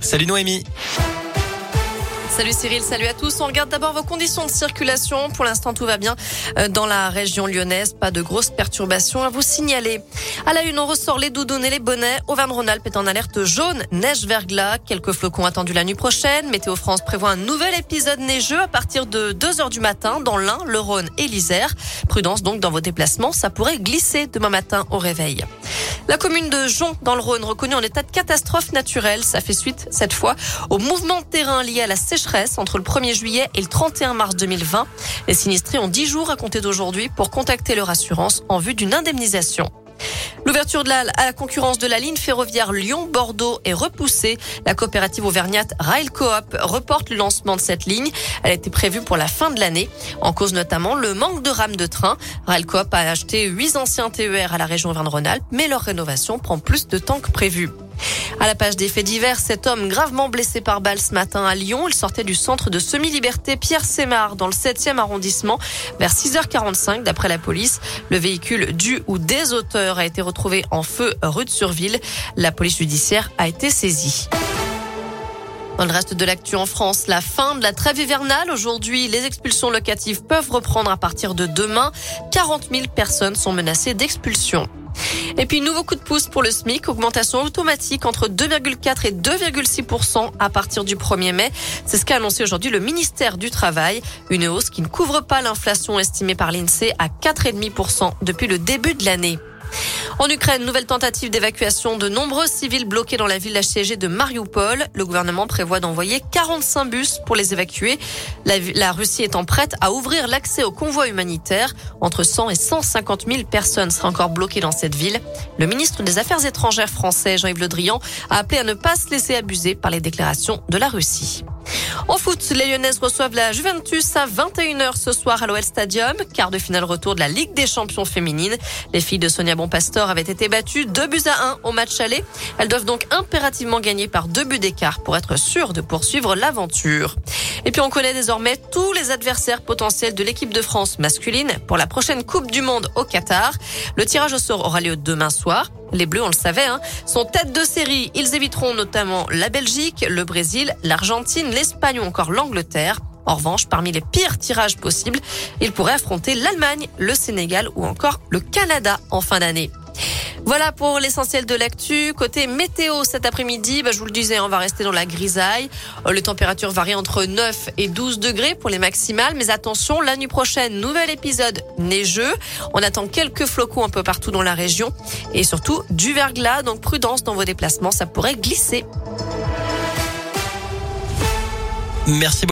Salut Noémie. Salut Cyril, salut à tous. On regarde d'abord vos conditions de circulation. Pour l'instant, tout va bien euh, dans la région lyonnaise. Pas de grosses perturbations à vous signaler. À la une, on ressort les doudounes et les bonnets. Auvergne-Rhône-Alpes est en alerte jaune, neige verglas. Quelques flocons attendus la nuit prochaine. Météo France prévoit un nouvel épisode neigeux à partir de 2 heures du matin dans l'Ain, le Rhône et l'Isère. Prudence donc dans vos déplacements. Ça pourrait glisser demain matin au réveil. La commune de Jon, dans le Rhône, reconnue en état de catastrophe naturelle. Ça fait suite, cette fois, au mouvement de terrain lié à la sécheresse entre le 1er juillet et le 31 mars 2020. Les sinistrés ont 10 jours à compter d'aujourd'hui pour contacter leur assurance en vue d'une indemnisation. L'ouverture de la, à la concurrence de la ligne ferroviaire Lyon-Bordeaux est repoussée. La coopérative auvergnate Rail Coop reporte le lancement de cette ligne. Elle était prévue pour la fin de l'année. En cause notamment le manque de rames de train. Rail Coop a acheté huit anciens TER à la région Auvergne-Rhône-Alpes, mais leur rénovation prend plus de temps que prévu. À la page des faits divers, cet homme gravement blessé par balle ce matin à Lyon. Il sortait du centre de semi-liberté Pierre Sémar dans le 7e arrondissement vers 6h45 d'après la police. Le véhicule du ou des auteurs a été retrouvé en feu rue de Surville. La police judiciaire a été saisie. Dans le reste de l'actu en France, la fin de la trêve hivernale. Aujourd'hui, les expulsions locatives peuvent reprendre à partir de demain. 40 000 personnes sont menacées d'expulsion. Et puis, nouveau coup de pouce pour le SMIC, augmentation automatique entre 2,4 et 2,6 à partir du 1er mai. C'est ce qu'a annoncé aujourd'hui le ministère du Travail. Une hausse qui ne couvre pas l'inflation estimée par l'INSEE à 4,5% depuis le début de l'année. En Ukraine, nouvelle tentative d'évacuation de nombreux civils bloqués dans la ville assiégée de Mariupol. Le gouvernement prévoit d'envoyer 45 bus pour les évacuer. La, la Russie étant prête à ouvrir l'accès aux convois humanitaires. Entre 100 et 150 000 personnes seraient encore bloquées dans cette ville. Le ministre des Affaires étrangères français, Jean-Yves Le Drian, a appelé à ne pas se laisser abuser par les déclarations de la Russie. En foot, les Lyonnaises reçoivent la Juventus à 21h ce soir à l'OL Stadium. Quart de finale retour de la Ligue des champions féminines. Les filles de Sonia Bonpastor avaient été battues 2 buts à 1 au match aller. Elles doivent donc impérativement gagner par deux buts d'écart pour être sûres de poursuivre l'aventure. Et puis on connaît désormais tous les adversaires potentiels de l'équipe de France masculine pour la prochaine Coupe du Monde au Qatar. Le tirage au sort aura lieu demain soir. Les Bleus, on le savait, hein, sont tête de série. Ils éviteront notamment la Belgique, le Brésil, l'Argentine, l'Espagne ou encore l'Angleterre. En revanche, parmi les pires tirages possibles, ils pourraient affronter l'Allemagne, le Sénégal ou encore le Canada en fin d'année. Voilà pour l'essentiel de l'actu. Côté météo cet après-midi, bah, je vous le disais, on va rester dans la grisaille. Euh, les températures varient entre 9 et 12 degrés pour les maximales. Mais attention, la nuit prochaine, nouvel épisode neigeux. On attend quelques flocons un peu partout dans la région. Et surtout du verglas, donc prudence dans vos déplacements, ça pourrait glisser. Merci